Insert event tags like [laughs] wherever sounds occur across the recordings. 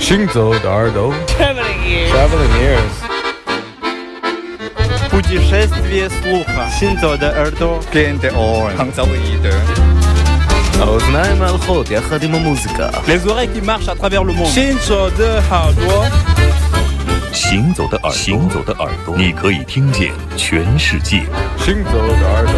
行走的耳朵 Traveling ears. Traveling ears Путешествие слуха. Синзо de耳朵. Gain the orange. 杭州的一的。 האוזניים ההלכות יחד עם המוזיקה Les oreilles qui marchent à travers le monde. 行走的耳朵，行走的耳朵，行走的耳朵，你可以听见全世界。 行走的耳朵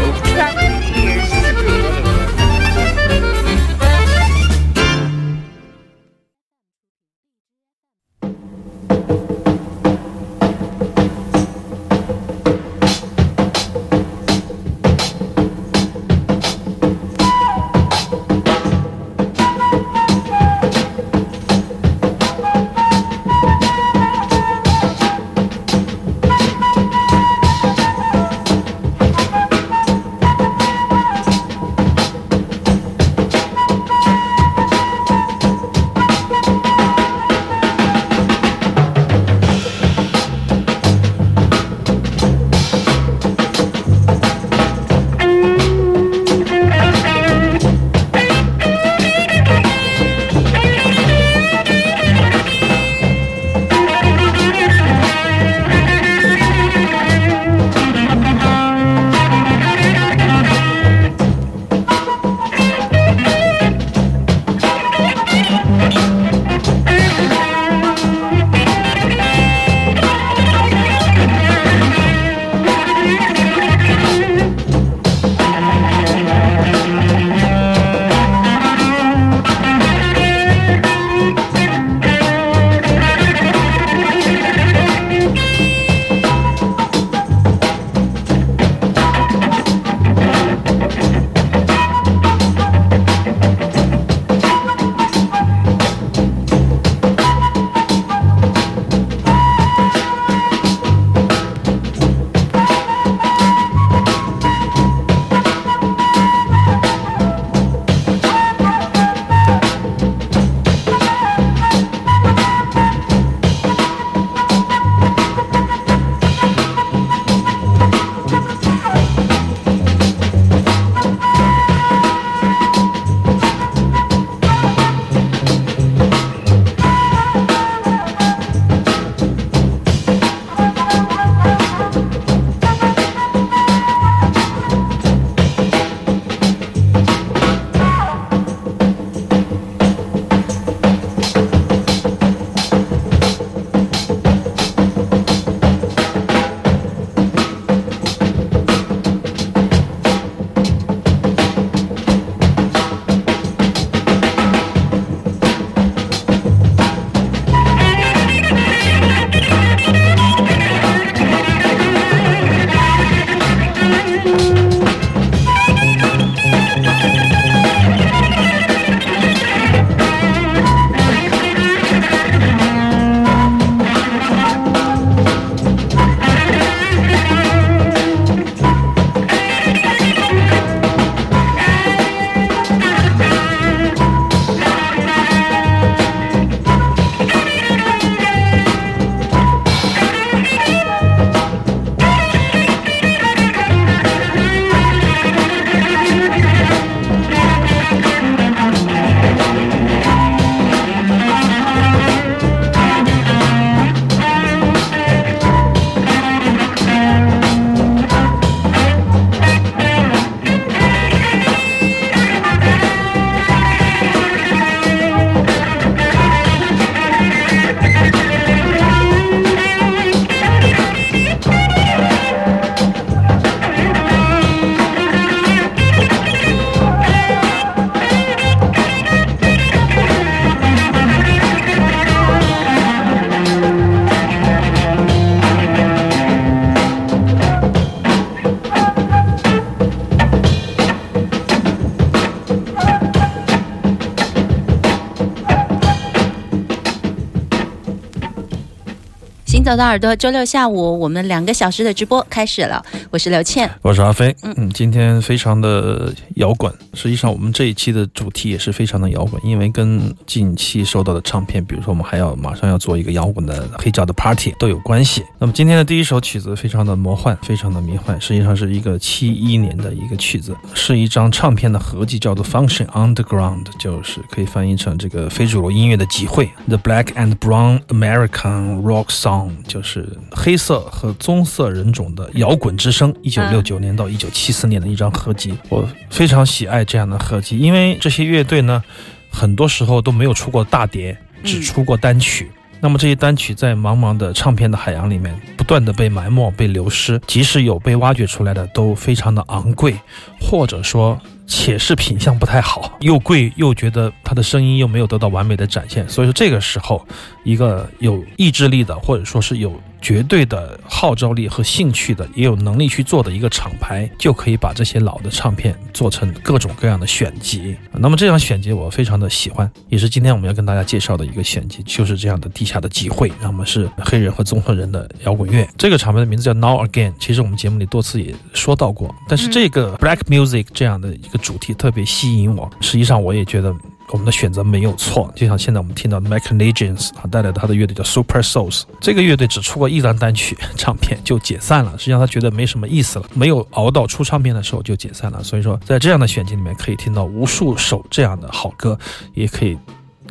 行走的耳朵，周六下午我们两个小时的直播开始了。我是刘倩，我是阿飞。嗯，今天非常的摇滚。实际上，我们这一期的主题也是非常的摇滚，因为跟近期收到的唱片，比如说我们还要马上要做一个摇滚的黑胶的 party 都有关系。那么今天的第一首曲子非常的魔幻，非常的迷幻，实际上是一个七一年的一个曲子，是一张唱片的合集，叫做 Function Underground，就是可以翻译成这个非主流音乐的集会，The Black and Brown American Rock Song，就是黑色和棕色人种的摇滚之声。一九六九年到一九七四年的一张合集，我非常喜爱这样的合集，因为这些乐队呢，很多时候都没有出过大碟，只出过单曲。那么这些单曲在茫茫的唱片的海洋里面不断的被埋没、被流失，即使有被挖掘出来的，都非常的昂贵，或者说且是品相不太好，又贵又觉得它的声音又没有得到完美的展现。所以说这个时候，一个有意志力的，或者说是有。绝对的号召力和兴趣的，也有能力去做的一个厂牌，就可以把这些老的唱片做成各种各样的选集。那么这张选集我非常的喜欢，也是今天我们要跟大家介绍的一个选集，就是这样的地下的集会。那么是黑人和综合人的摇滚乐。这个厂牌的名字叫 Now Again，其实我们节目里多次也说到过。但是这个 Black Music 这样的一个主题特别吸引我。实际上我也觉得。我们的选择没有错，就像现在我们听到的 Michael Legends 啊带来他的乐队叫 Super Souls，这个乐队只出过一张单曲唱片就解散了，实际上他觉得没什么意思了，没有熬到出唱片的时候就解散了。所以说，在这样的选集里面可以听到无数首这样的好歌，也可以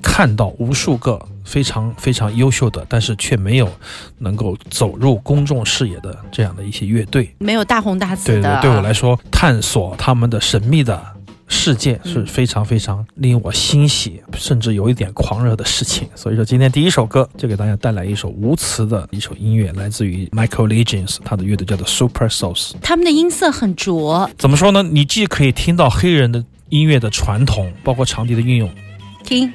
看到无数个非常非常优秀的，但是却没有能够走入公众视野的这样的一些乐队，没有大红大紫的。对，对我来说，探索他们的神秘的。世界是非常非常令我欣喜，甚至有一点狂热的事情。[laughs] 所以说，今天第一首歌就给大家带来一首无词的一首音乐，来自于 Michael Legends，他的乐队叫做 Super Souls。他们的音色很浊，怎么说呢？你既可以听到黑人的音乐的传统，包括长笛的运用，听。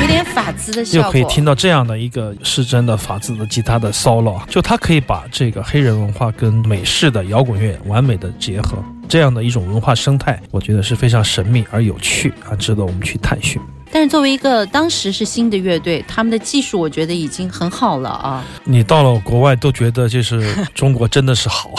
有点法兹的又可以听到这样的一个失真的法兹的吉他的 solo，就他可以把这个黑人文化跟美式的摇滚乐完美的结合，这样的一种文化生态，我觉得是非常神秘而有趣啊，值得我们去探寻。但是作为一个当时是新的乐队，他们的技术我觉得已经很好了啊。你到了国外都觉得就是中国真的是好，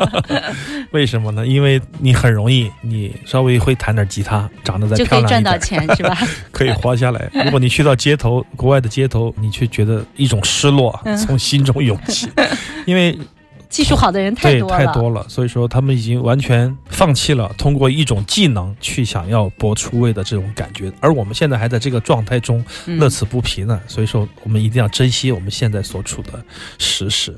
[laughs] 为什么呢？因为你很容易，你稍微会弹点吉他，长得再漂亮就可以赚到钱是吧？[laughs] 可以活下来。如果你去到街头，国外的街头，你却觉得一种失落从心中涌起，因为。技术好的人太多了，太多了，所以说他们已经完全放弃了通过一种技能去想要搏出位的这种感觉，而我们现在还在这个状态中乐此不疲呢。所以说，我们一定要珍惜我们现在所处的时势。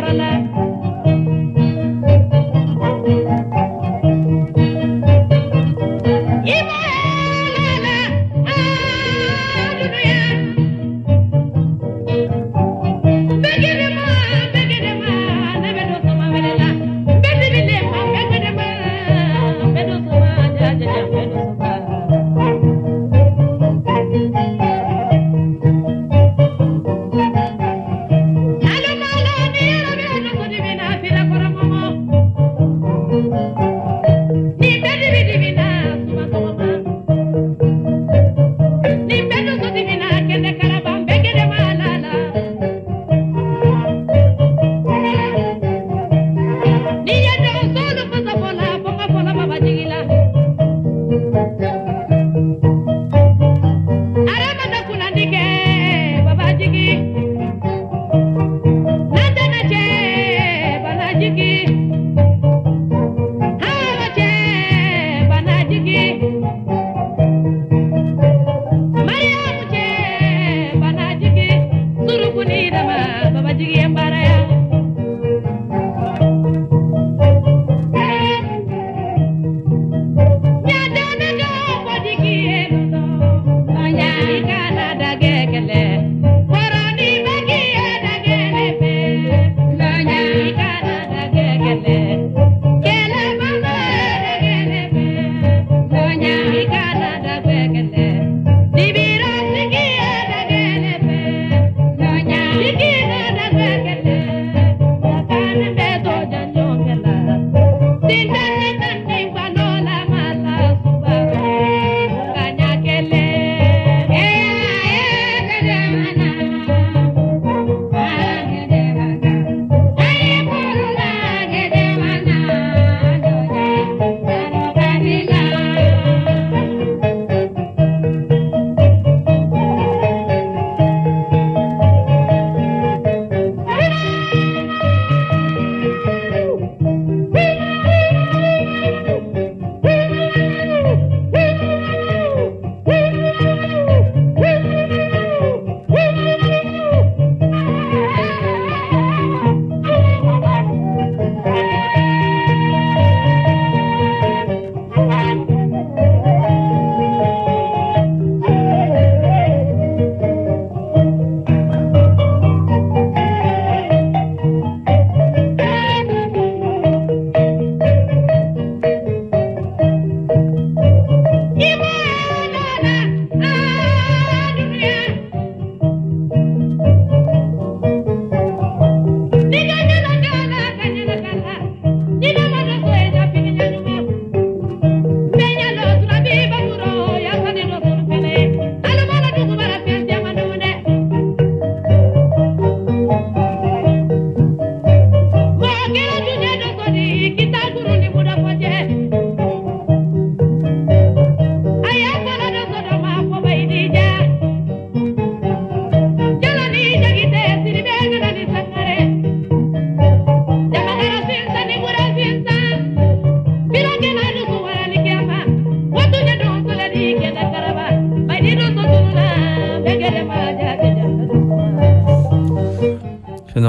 Morales.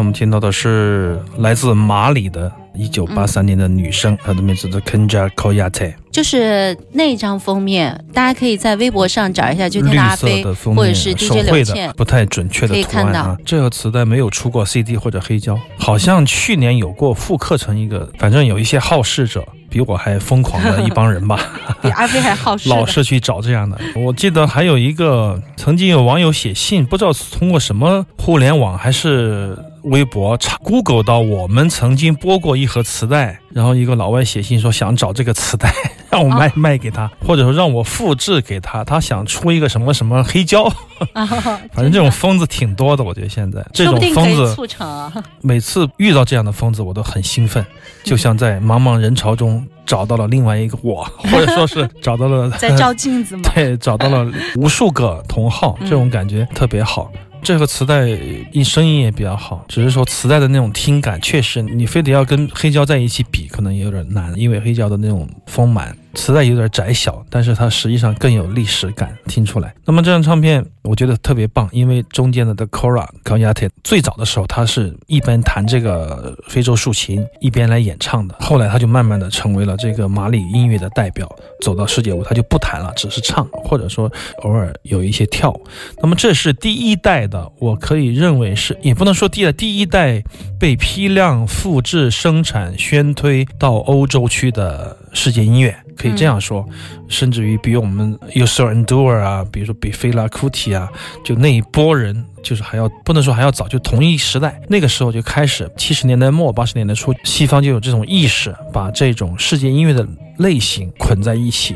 我们听到的是来自马里的1983年的女生，她的名字叫 Kenja Koyate，就是那张封面，大家可以在微博上找一下，就天绿的阿飞色的封面，或者是手 DJ 柳绘倩的，。不太准确的图案啊。这个磁带没有出过 CD 或者黑胶，好像去年有过复刻成一个，反正有一些好事者比我还疯狂的一帮人吧。[laughs] 比阿飞还好事老是去找这样的。我记得还有一个，曾经有网友写信，不知道通过什么互联网还是微博查 Google 到我们曾经播过一盒磁带，然后一个老外写信说想找这个磁带，[laughs] 让我卖、哦卖给他，或者说让我复制给他，他想出一个什么什么黑胶，啊 [laughs] [laughs] 反正这种疯子挺多的。我觉得现在这种疯子，促成啊。每次遇到这样的疯子，我都很兴奋，就像在茫茫人潮中找到了另外一个我，或者说是找到了在照镜子吗。对，找到了无数个同好，嗯这种感觉特别好。这个磁带音声音也比较好，只是说磁带的那种听感，确实你非得要跟黑胶在一起比，可能也有点难，因为黑胶的那种丰满，磁带有点窄小，但是它实际上更有历史感，听出来。那么这张唱片我觉得特别棒，因为中间的 The Kora k a y a t e 最早的时候，他是一边弹这个非洲竖琴，一边来演唱的，后来他就慢慢的成为了这个马里音乐的代表，走到世界舞台就不弹了，只是唱，或者说偶尔有一些跳。那么这是第一代的，我可以认为是，也不能说第一代，第一代被批量复制、生产、宣推到欧洲区的世界音乐，可以这样说。甚至于比我们 User Endure 啊，比如说比菲拉库提啊，就那一波人，就是还要不能说还要早，就同一时代，那个时候就开始，七十年代末八十年代初，西方就有这种意识，把这种世界音乐的类型捆在一起，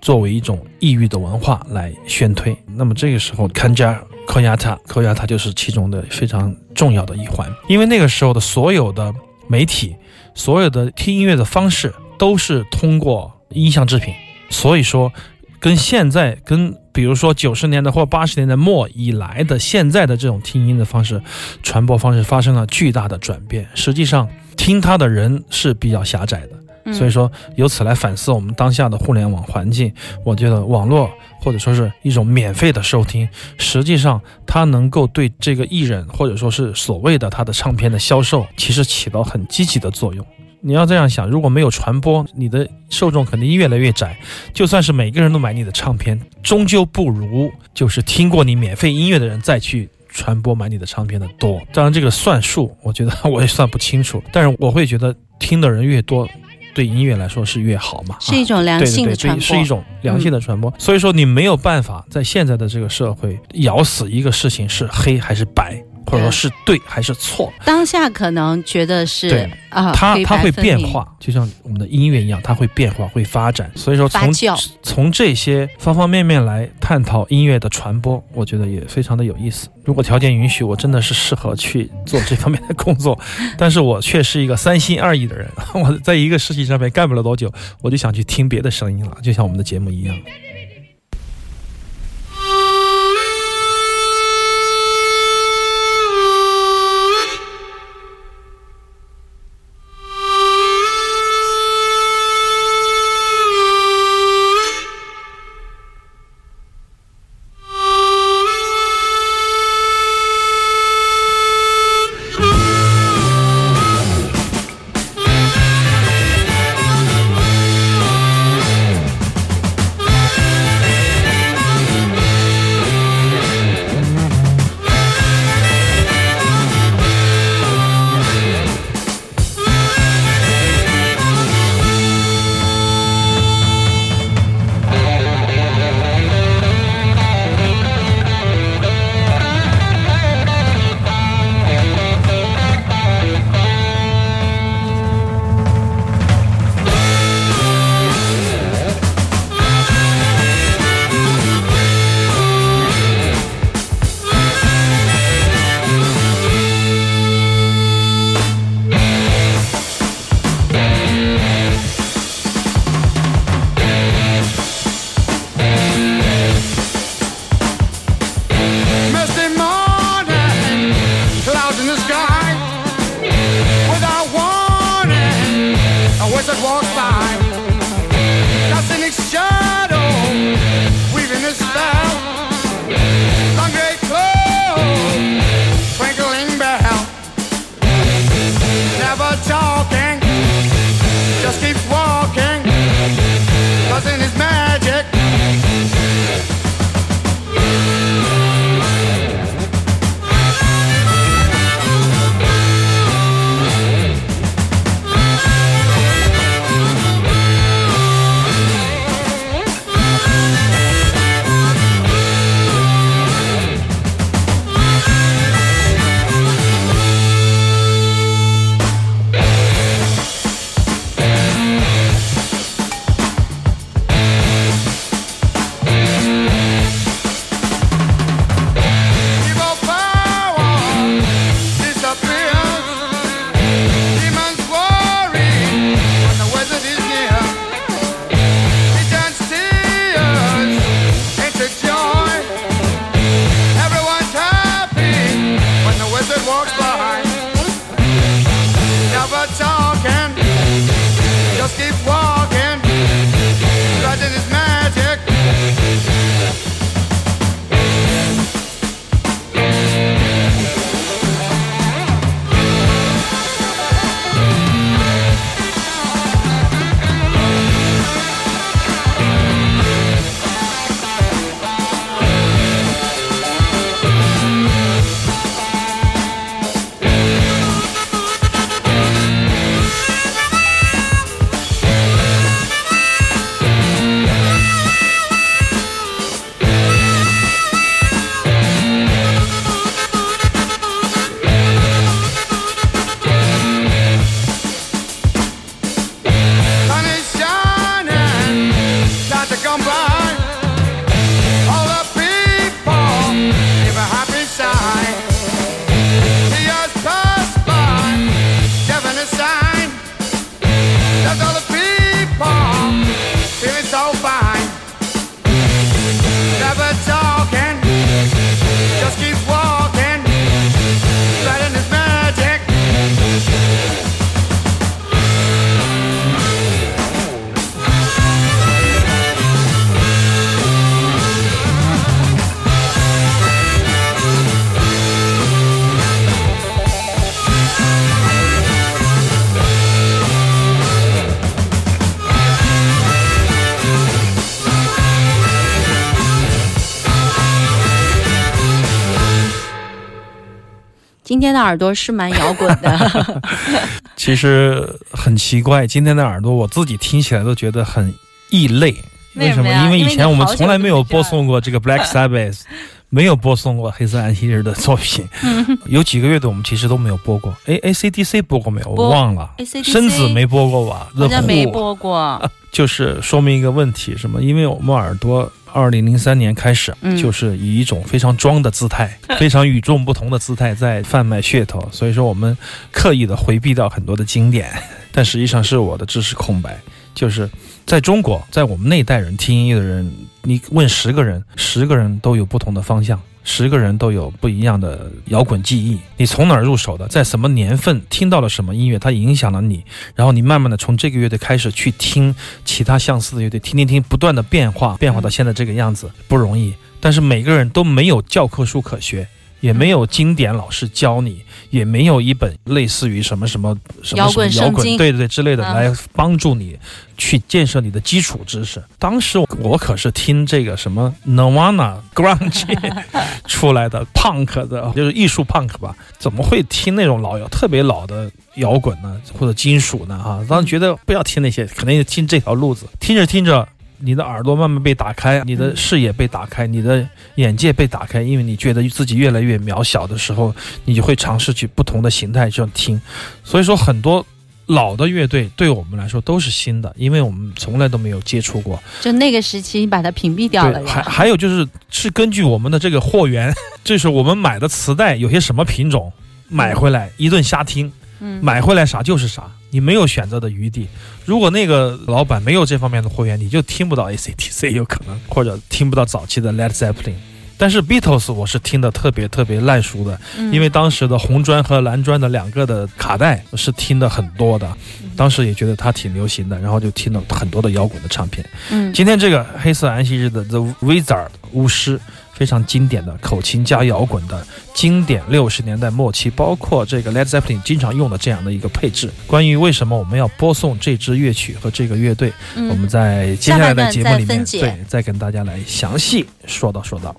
作为一种异域的文化来宣推。那么这个时候，看加科亚塔，科亚塔就是其中的非常重要的一环，因为那个时候的所有的媒体，所有的听音乐的方式都是通过音像制品，所以说跟现在跟比如说九十年代或八十年代末以来的现在的这种听音的方式、传播方式发生了巨大的转变。实际上，听它的人是比较狭窄的。嗯所以说，由此来反思我们当下的互联网环境，我觉得网络或者说是一种免费的收听，实际上它能够对这个艺人或者说是所谓的他的唱片的销售，其实起到很积极的作用。你要这样想，如果没有传播，你的受众肯定越来越窄。就算是每个人都买你的唱片，终究不如就是听过你免费音乐的人再去传播买你的唱片的多。当然，这个算数，我觉得我也算不清楚，[laughs] 但是我会觉得听的人越多，对音乐来说是越好嘛。是一种良性的传播，嗯是一种良性的传播。所以说，你没有办法在现在的这个社会咬死一个事情是黑还是白，或者说是对还是错。当下可能觉得是对啊，它黑它会变化，就像我们的音乐一样，它会变化，会发展。所以说从从这些方方面面来探讨音乐的传播，我觉得也非常的有意思。如果条件允许，我真的是适合去做这方面的工作，[laughs] 但是我却是一个三心二意的人。[laughs] 我在一个事情上面干不了多久，我就想去听别的声音了，就像我们的节目一样。天的耳朵是蛮摇滚的，[laughs] 其实很奇怪，今天的耳朵我自己听起来都觉得很异类。为什么？因为以前我们从来没有播送过这个 Black Sabbath，[laughs] 没有播送过黑色安息日的作品。[laughs] 有几个乐队我们其实都没有播过。哎，AC/DC 播过没有？我忘了。深紫没播过吧？好像没播过。就是说明一个问题，什么？因为我们耳朵二零零三年开始，嗯就是以一种非常装的姿态，[laughs] 非常与众不同的姿态在贩卖噱头，所以说我们刻意的回避掉很多的经典，[laughs] 但实际上是我的知识空白，就是在中国，在我们那一代人听音乐的人，你问十个人，十个人都有不同的方向。十个人都有不一样的摇滚记忆，你从哪儿入手的？在什么年份听到了什么音乐，它影响了你，然后你慢慢的从这个乐队开始去听其他相似的乐队，听听听，不断的变化，变化到现在这个样子不容易。但是每个人都没有教科书可学，也没有经典老师教你，也没有一本类似于什么什么什么摇滚什么摇滚对对对之类的嗯来帮助你去建设你的基础知识。当时我我可是听这个什么 Nirvana [laughs] grunge [laughs] 出来的 punk 的，就是艺术 punk 吧？怎么会听那种老摇特别老的摇滚呢，或者金属呢？哈，当时觉得不要听那些，肯定听这条路子。听着听着，你的耳朵慢慢被打开，你的视野被打开，你的眼界被打开，因为你觉得自己越来越渺小的时候，你就会尝试去不同的形态这样听。所以说，很多老的乐队对我们来说都是新的，因为我们从来都没有接触过。就那个时期，你把它屏蔽掉了，还。还有就是是根据我们的这个货源，[laughs] 就是我们买的磁带有些什么品种，买回来一顿瞎听，嗯，买回来啥就是啥，你没有选择的余地。如果那个老板没有这方面的货源，你就听不到 ACTC 有可能，或者听不到早期的 Led Zeppelin。但是 Beatles 我是听的特别特别烂熟的，嗯因为当时的红砖和蓝砖的两个的卡带是听的很多的，当时也觉得它挺流行的，然后就听了很多的摇滚的唱片。嗯今天这个黑色安息日的 The Wizard 巫师，非常经典的口琴加摇滚的经典六十年代末期，包括这个 Led Zeppelin 经常用的这样的一个配置。关于为什么我们要播送这支乐曲和这个乐队，嗯我们在接下来的节目里面，对，再跟大家来详细说道说道。